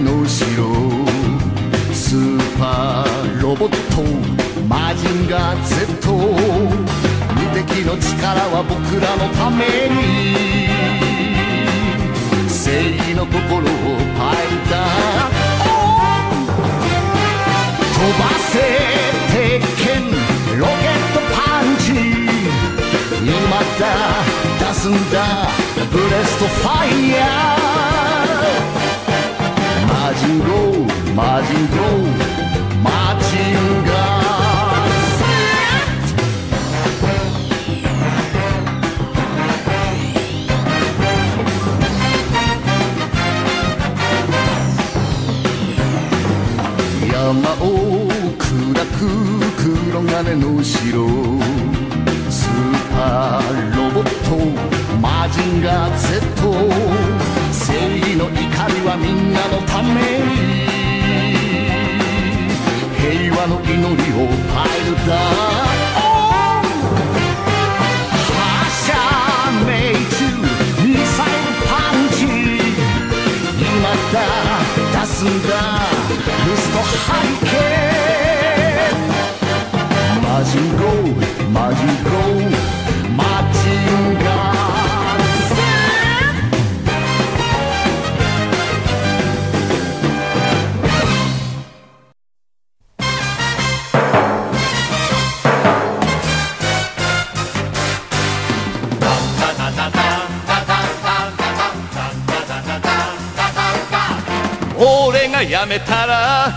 の後ろスーパーロボットマジンガー Z 無敵の力は僕らのために。正義の心をパイタ飛ばせ鉄拳ロケットパンチ。今だ出すんだブレストファイヤー。ジンゴーマジンゴーマジンガー山を砕く黒金の城スーパーロボットマジンガー Z の怒りはみんなのため平和の祈りをパイルダ発射命中ミサイルパンチ今だ出すんだルストハリケーンマジンゴーマジンゴーマジンガー俺が辞めたら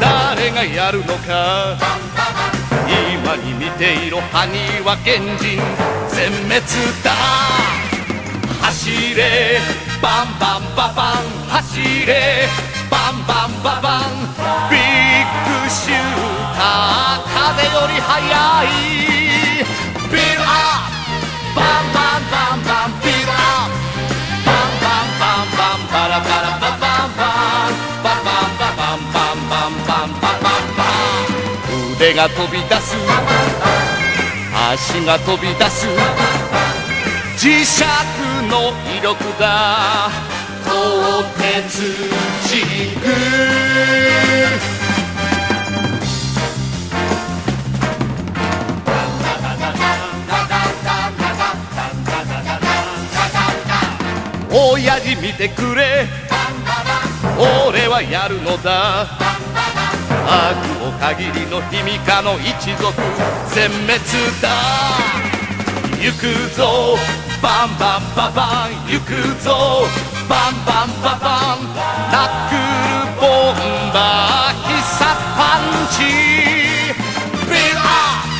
誰がやるのか。今に見ていろ。埴輪原人。全滅だ。走れ。バンバンババン。走れ。バンバンババン。ビッグシューター。風より速い。腕が飛び出す。足が飛び出す。磁石の威力だ鋼鉄軸親父見てくれ。俺はやるのだ。悪限りの卑弥呼の一族全滅だ。行くぞ。バンバンババン行くぞ。バンバンババン。ナックルボンバー必殺パンチ。ビルアッ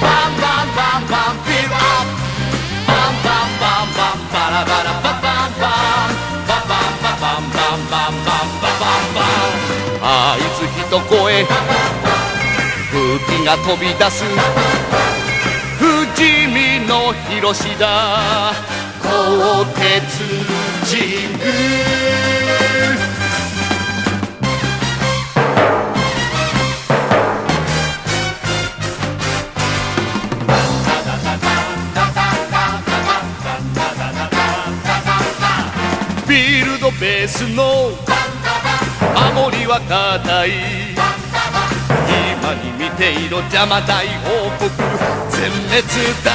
プバンバンバンバン。ビルアップバンバンバンバン。バラバラババンバン。ババンババンバンバンバンバンバン。バン合図一声。空気が飛び出す。不死身の広しだ。鋼鉄神具ビルドベースの守りは固い。今にていろ邪魔大王国全滅だ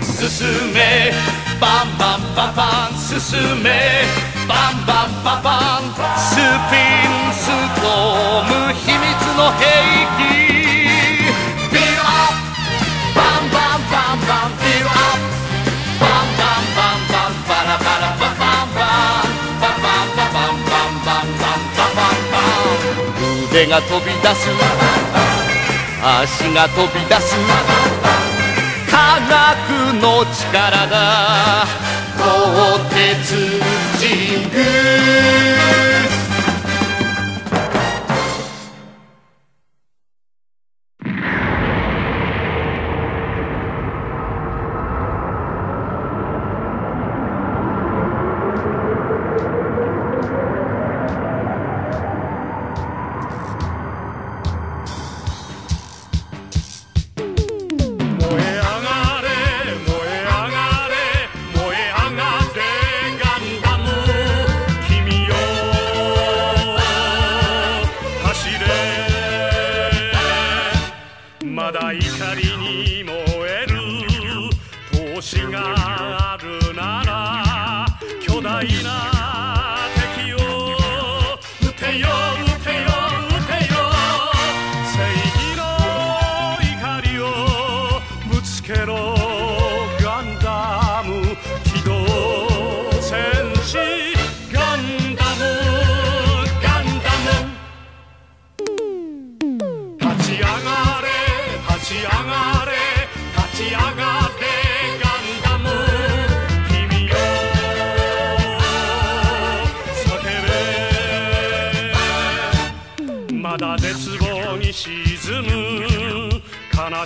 進めバンバンババン進めバンバンババンスピンストーム秘密の兵器バン腕が飛び出す。足が飛び出す。科学の力だ。鋼鉄神宮。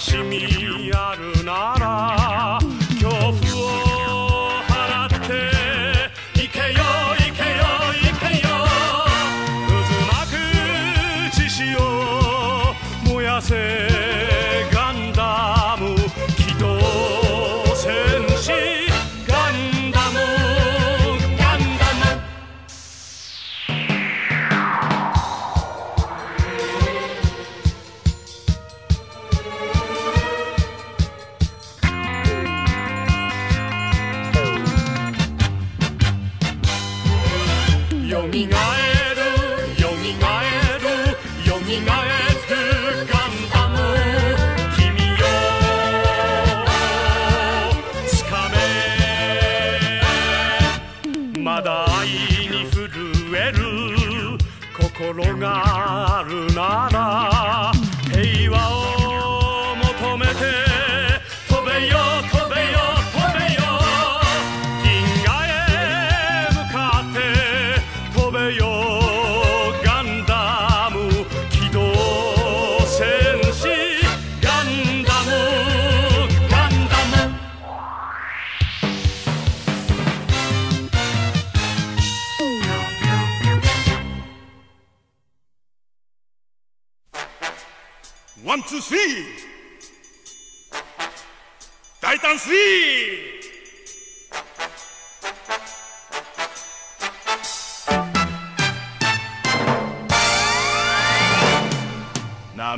悲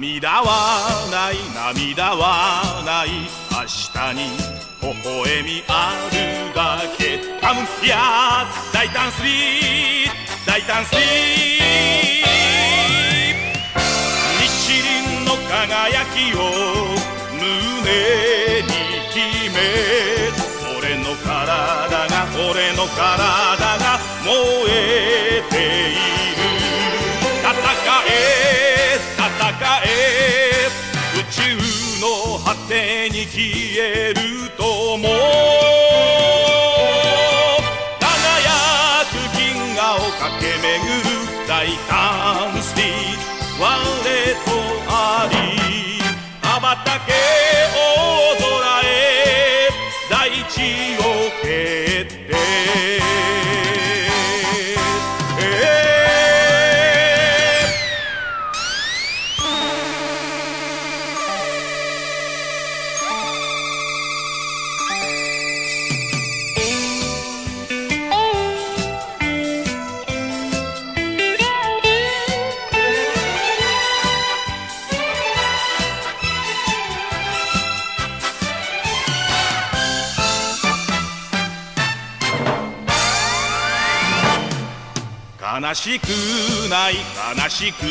涙はない涙はない。明日に微笑みある。だけカムヒア大胆スリー大胆スリー日輪の輝きを胸に秘め俺の体が俺の体が燃えている。に消えるとも。輝く銀河を駆け巡る大胆スティー我とあり羽ばたけ大空へ大地を蹴って。悲しくない悲しく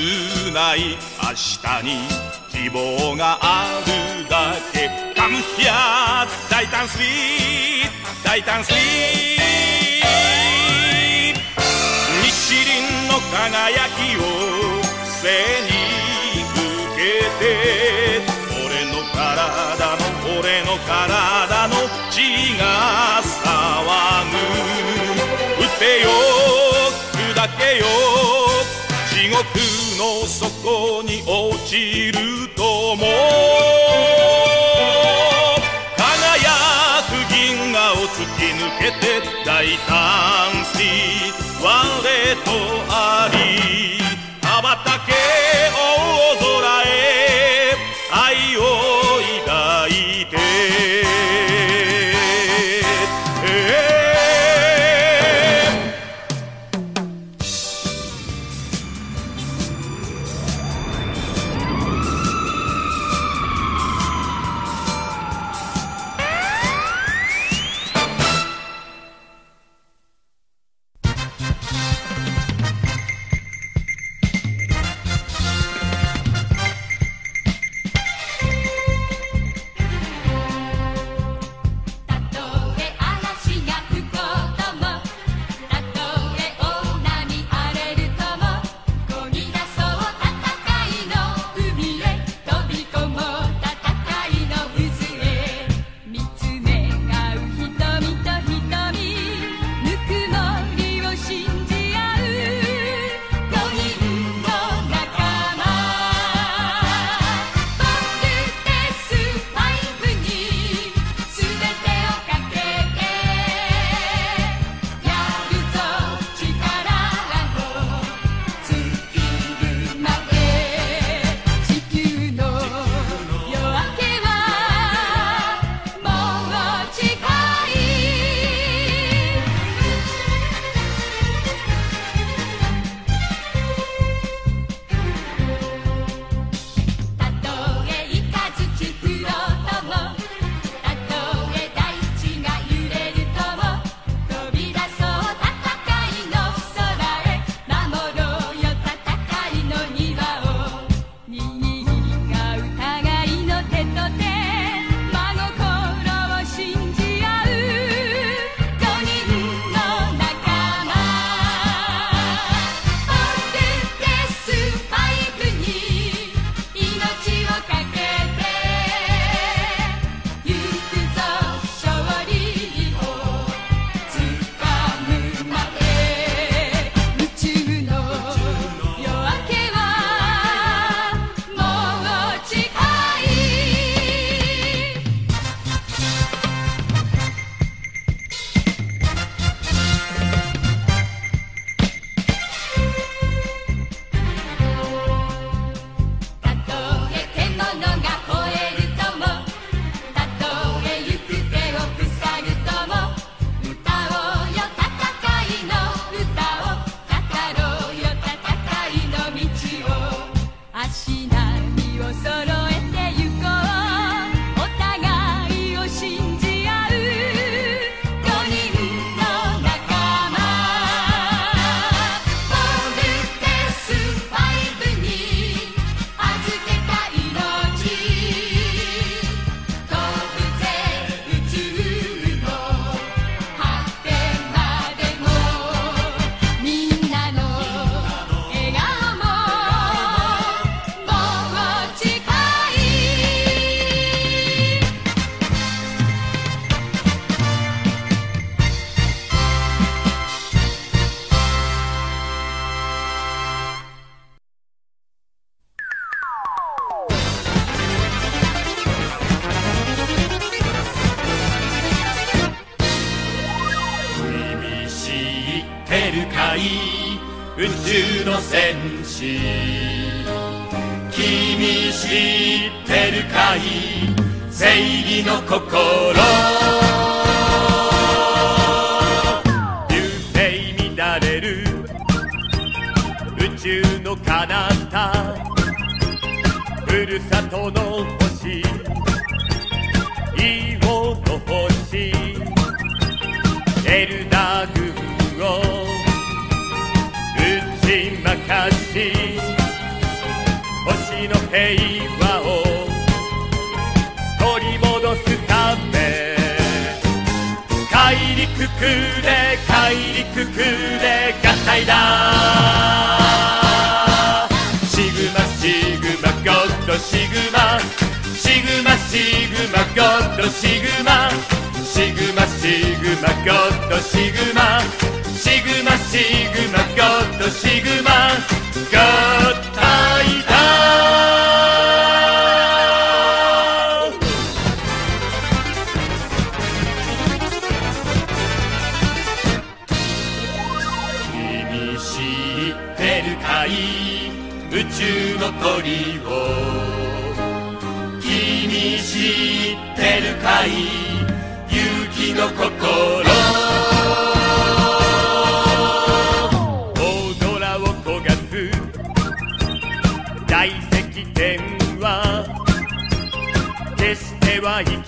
ない。明日に希望があるだけ。カムヒア大胆スリー大胆スリー。日輪の輝きを背に受けて。俺の体の俺の体の血が騒だけよ地獄の底に落ちるとも。輝く銀河を突き抜けて大胆し我とあり羽ばたけ歌声。平和を取り戻すため大陸空で大陸空で合体だ。シグマシグマゴッドシグマ。シグマシグマゴッドシグマ。シグマシグマゴッドシグマ。シグマシグマゴッドシグマ。合体だ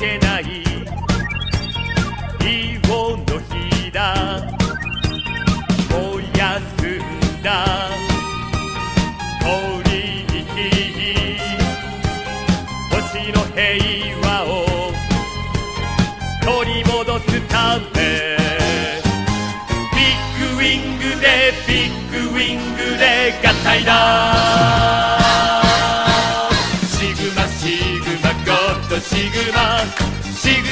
けない。イオの火だ。燃やすんだ。鳥に星の平和を取り戻すため。ビッグウィングでビッグウィングで合体だ。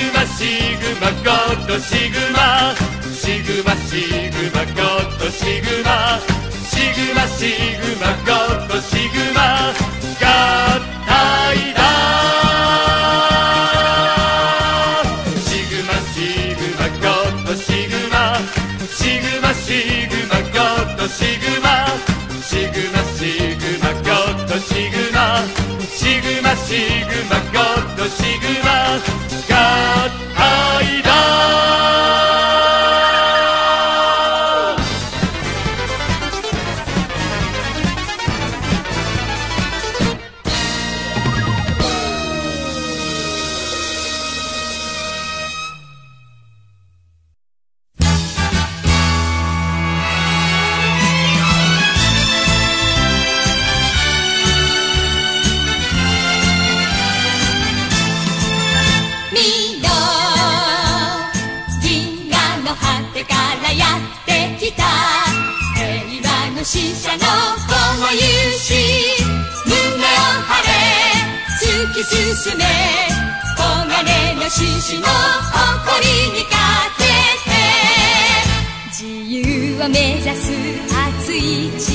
グマシグマゴッドシグマシグマシグマゴッドシグマシグマシグマゴッドシグマ合体進め黄金の獅子の誇りにかけて。自由を目指す熱い力。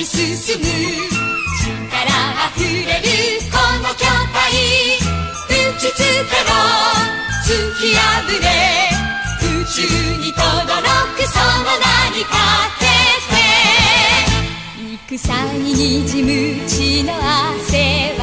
って押し進む。力あふれるこの巨体。打ちつけろ突き破れ。宇宙にとどろくその名にかけて。戦ににじむ血の汗は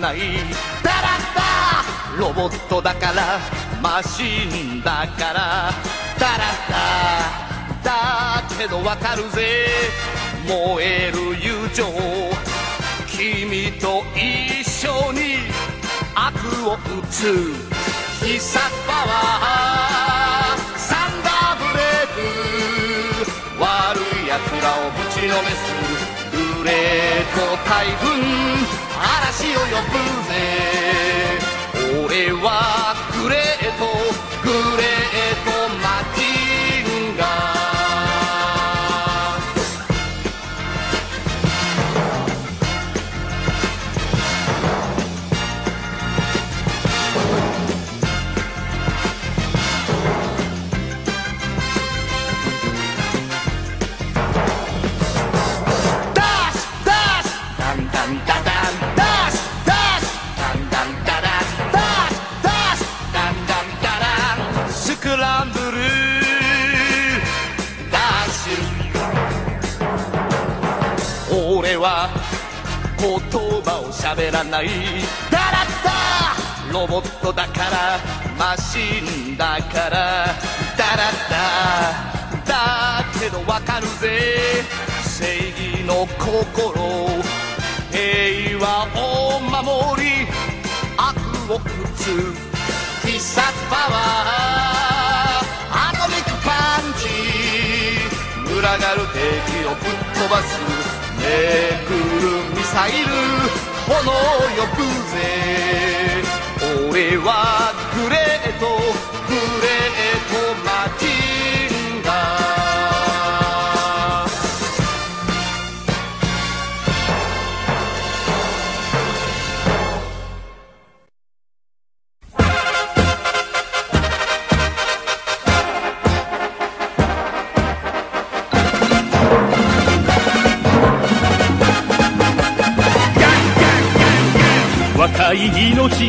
ない。ダラッダロボットだからマシンだから。ダラッダだけどわかるぜ。燃える友情。君と一緒に悪を打つ。必殺パワー。サンダーブレイク。悪い奴らをぶちのめす。グレート台風嵐を呼ぶぜ。俺はグレートグレるミサイル炎呼ぶぜ。俺は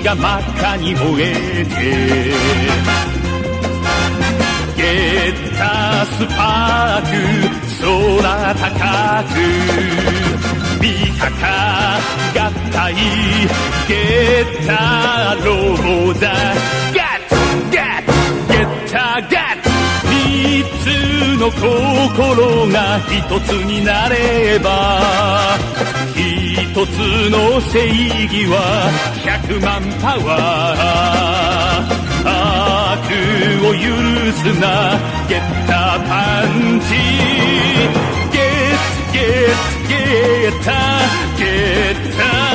が真っ赤に燃えてゲッタースパーク空高く見たか合体ゲッターロボだガッツガッツゲッターガッツ三つの心が一つになればつの正義は百万パワー悪を許すな。ゲッターパンチ。ゲッツゲッツゲッタゲッタ。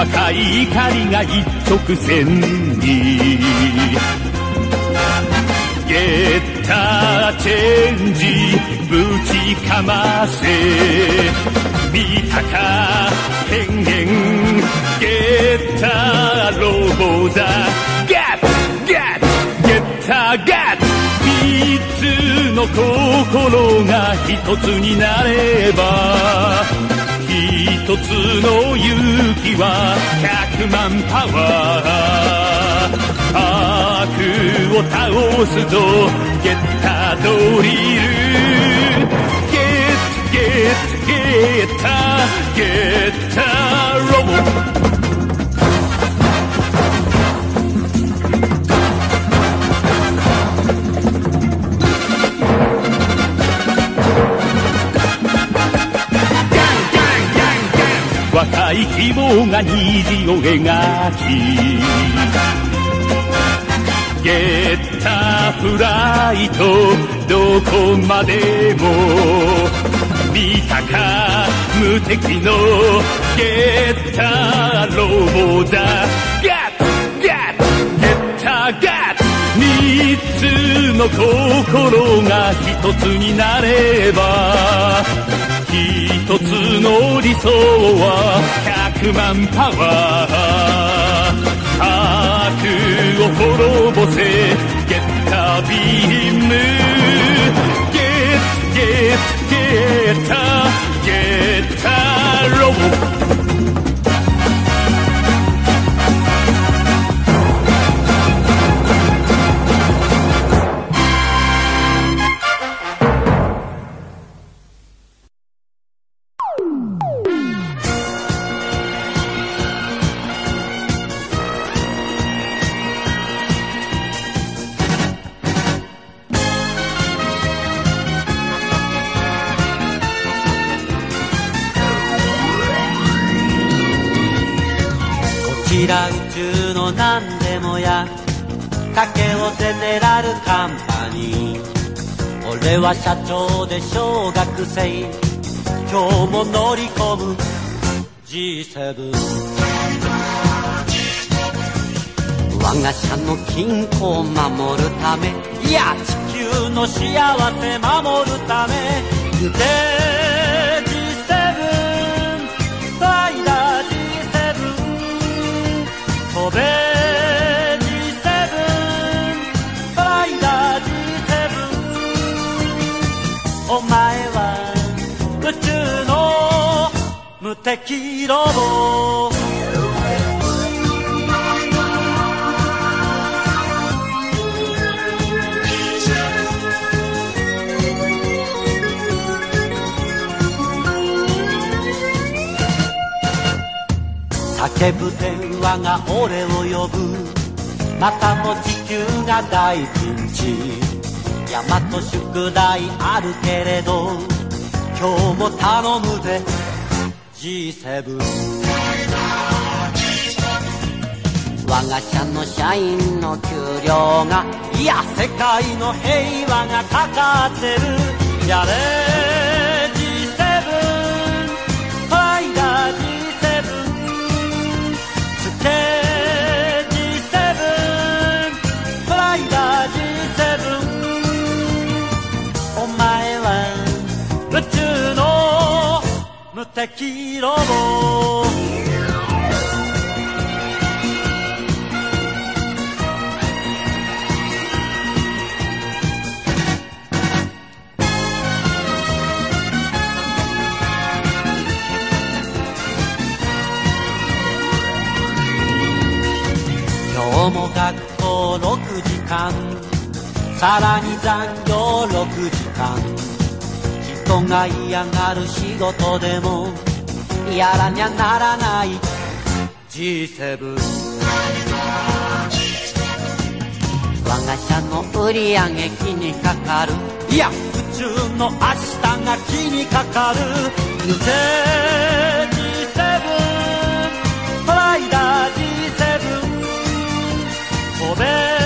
若い怒りが一直線に。ゲッターチェンジぶちかませ。見たか変幻。ゲッターロボだガッツガッゲッターガッ三つの心が一つになれば。つの勇気は百万パワー。悪を倒すぞ。ゲッタードリル。ゲッゲッゲッタゲッタロボ。大規模が虹を描きゲッターフライトどこまでも見たか無敵のゲッターロボだ。ガッツガッゲッターガッツ三つの心が一つになれば一つの理想は100万パワー。悪を滅ぼせ。ゲッタビーム。ゲッゲッゲッタゲッタロボ。社長で小学生。今日も乗り込む。G7 我が社の均衡を守るため。いや地球の幸せ守るため。言うて G7 ファイダー G7 飛べ。無敵ロボ叫ぶ電話が俺を呼ぶ。またも地球が大ピンチ。山と宿題あるけれど今日も頼むぜ。G7 我が社の社員の給料がいや世界の平和がかかってる。やれ敵ロ。ボ今日も学校6時間。さらに残業6時間。人が嫌がる仕事でもやらにゃならない。G7 我が社の売り上げ気にかかる。いや宇宙の明日が気にかかる。言うて G7 フライダー G7 飛べ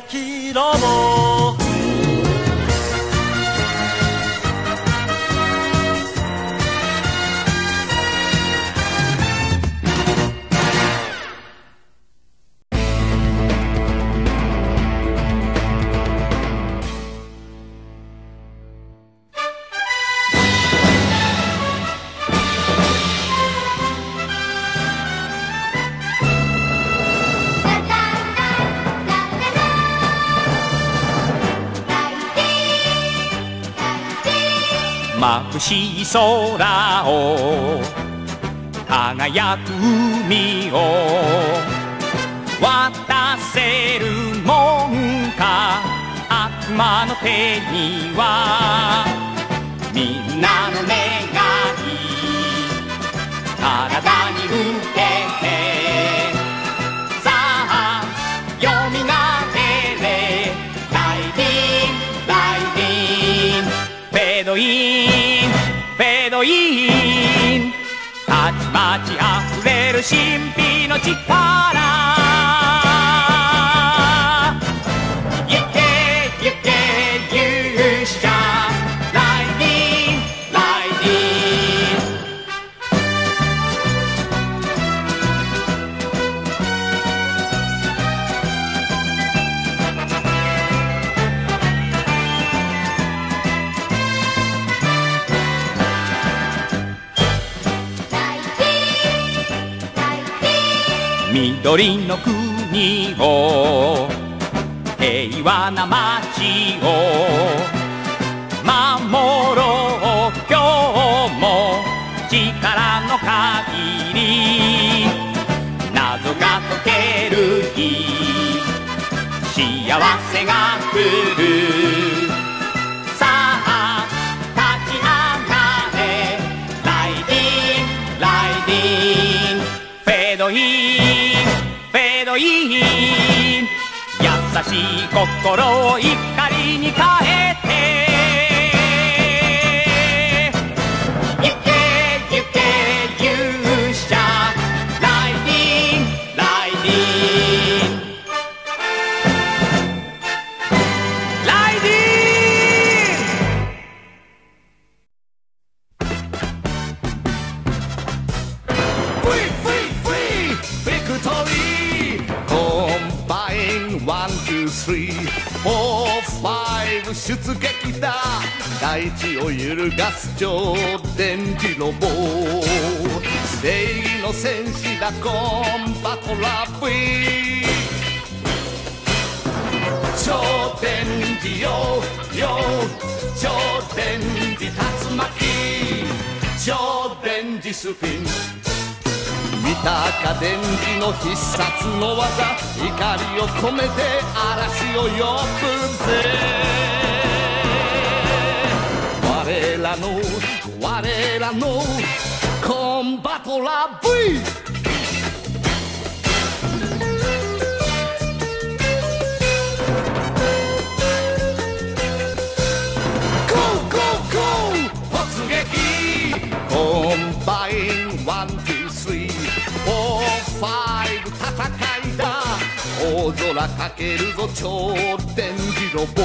黄色も。しい空を輝く海を渡せるもんか。悪魔の手にはみんなの願い。体にたちまち溢れる神秘の力。緑の国を平和な街を守ろう今日も力の限り。謎が解ける日。幸せが来る。しい心を怒りに変えて。行け行け勇者ライディンライディン。ライディン。クイ two, three, four, five 出撃だ大地を揺るがす超電磁ロボ正義の戦士だコンバトラー V 超電磁よよ超電磁竜巻。超電磁スピン。見たか電磁の必殺の技。怒りを込めて嵐を呼ぶぜ。我らの我らのコンバトラ V ゴーゴーゴー！突撃！コンバインワンファイブ戦いだ。大空かけるぞ超電磁ロボ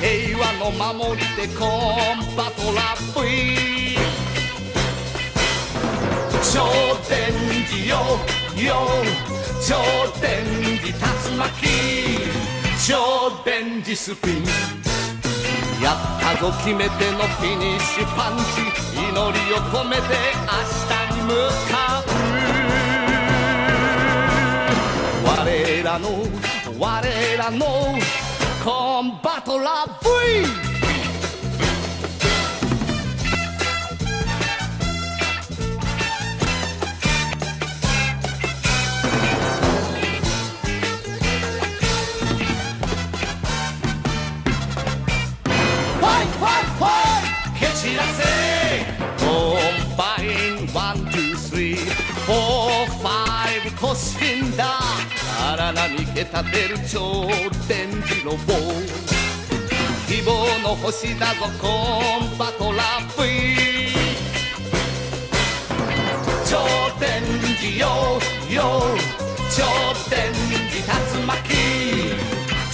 平和の守り手コンバトラー V 超電磁よ。よ超電磁竜巻超電磁スピン。やったぞ。決めてのフィニッシュパンチ。祈りを込めて明日に向かう。我らの我らのコンバ荒波け立てる超電磁ロボ希望の星だぞコンバトラー V 超電磁よよ超電磁竜巻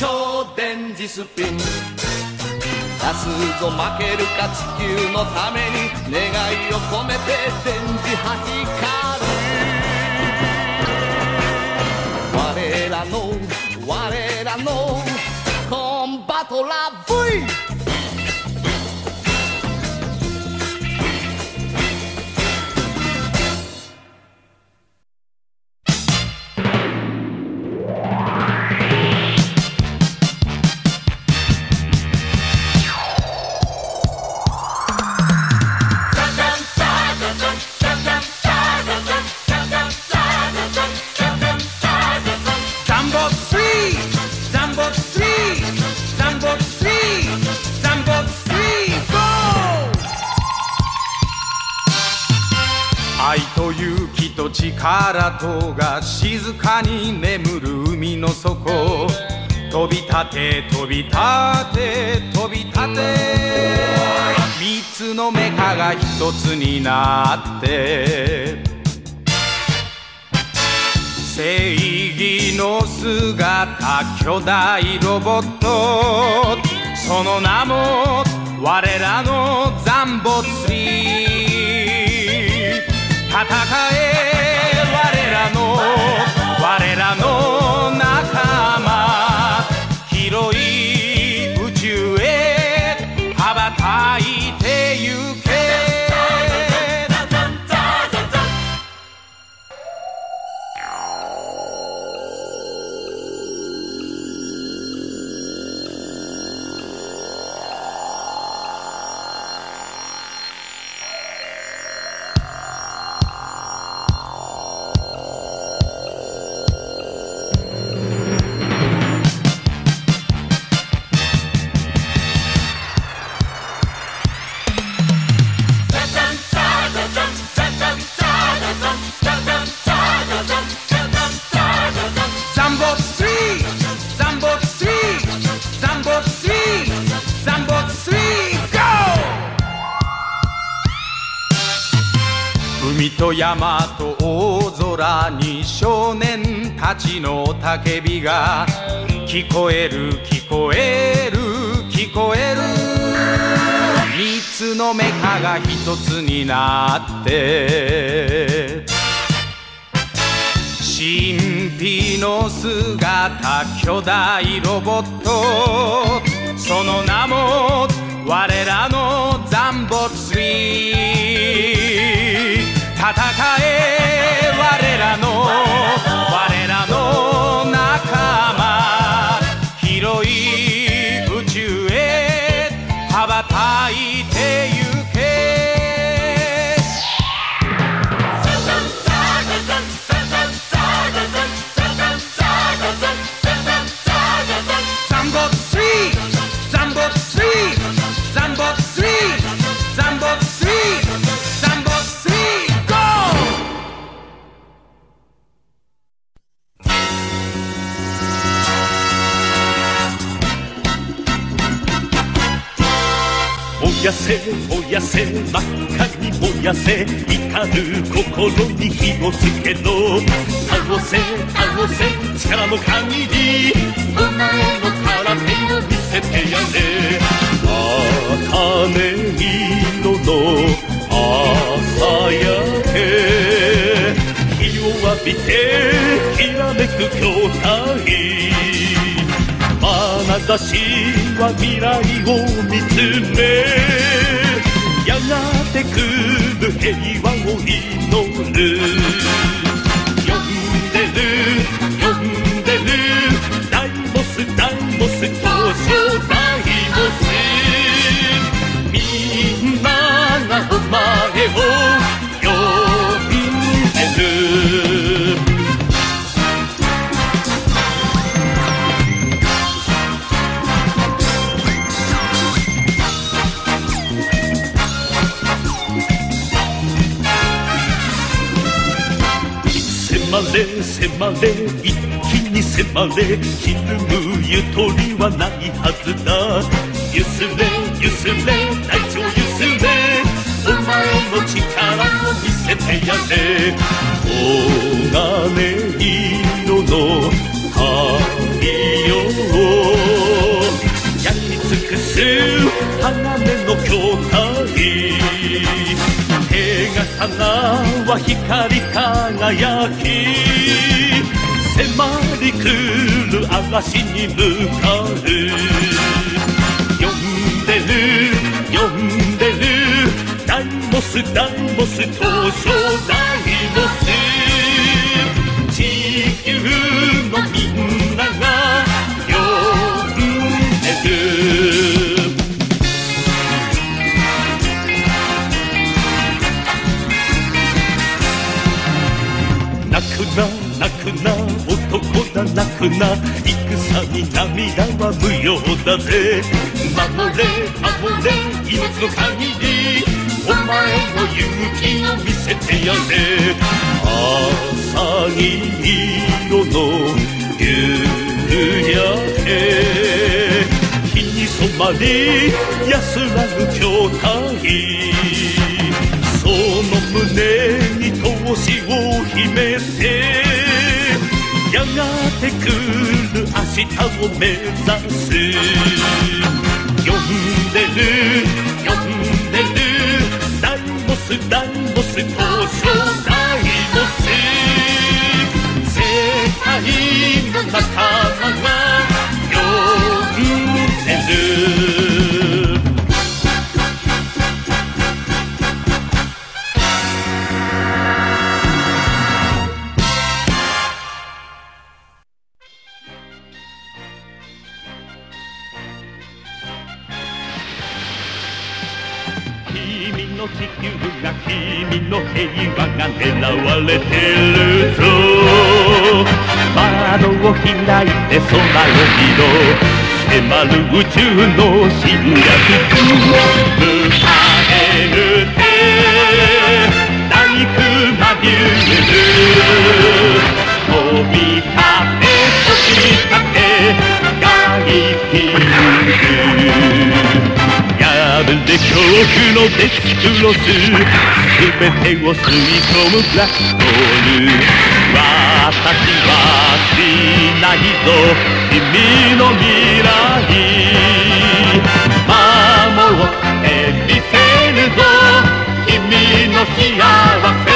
超電磁スピン出すぞ負けるか地球のために願いを込めて電磁波光る我らの我らのコンと力とが静かに眠る海の底。飛び立て飛び立て飛び立て。三つのメカが一つになって。正義の姿巨大ロボット。その名も我らのザンボツリー戦え我ら一つになって神秘の姿巨大ロボットその名も我らのザンボツリー。戦いやせ燃やせ真っ赤に燃やせ怒る心に火をつけろ。倒せ倒せ力の限りお前の空手を見せてやれ。茜色の朝焼け。日を浴びてきらめく筐体眼差しは未来を見つめやがて来る平和を祈る。呼んでる呼んでる大ボス大ボス東証ダれ迫れ一気に迫れひるむゆとりはないはずだ。ゆすれゆすれ大地をゆすれ。お前の力を見せてやれ。黄金色の太陽を。焼き尽くす鋼の筐体花は光り輝き迫り来る嵐に向かう。呼んでる呼んでる。ダイモスダイモス東証だ。くな戦に涙は無用だぜ守れ守れ命の限りお前の勇気を見せてやれ朝に色の夕焼けわり安らぐ筐体その胸に闘志を秘めてやがて来る明日を目指す。呼んでる呼んでる。ダイボスダイボス東証ダイボス。世界の仲間が呼んでる。狙われてるぞ。窓を開いて空を見ろ。迫る宇宙の侵略。迎えるて大熊ビュー飛び立て飛び立て外ピンクで恐怖のデスクロス全てを吸い込むブラックホール私はしないぞ君の未来守ってみせる。ぞ君の幸せ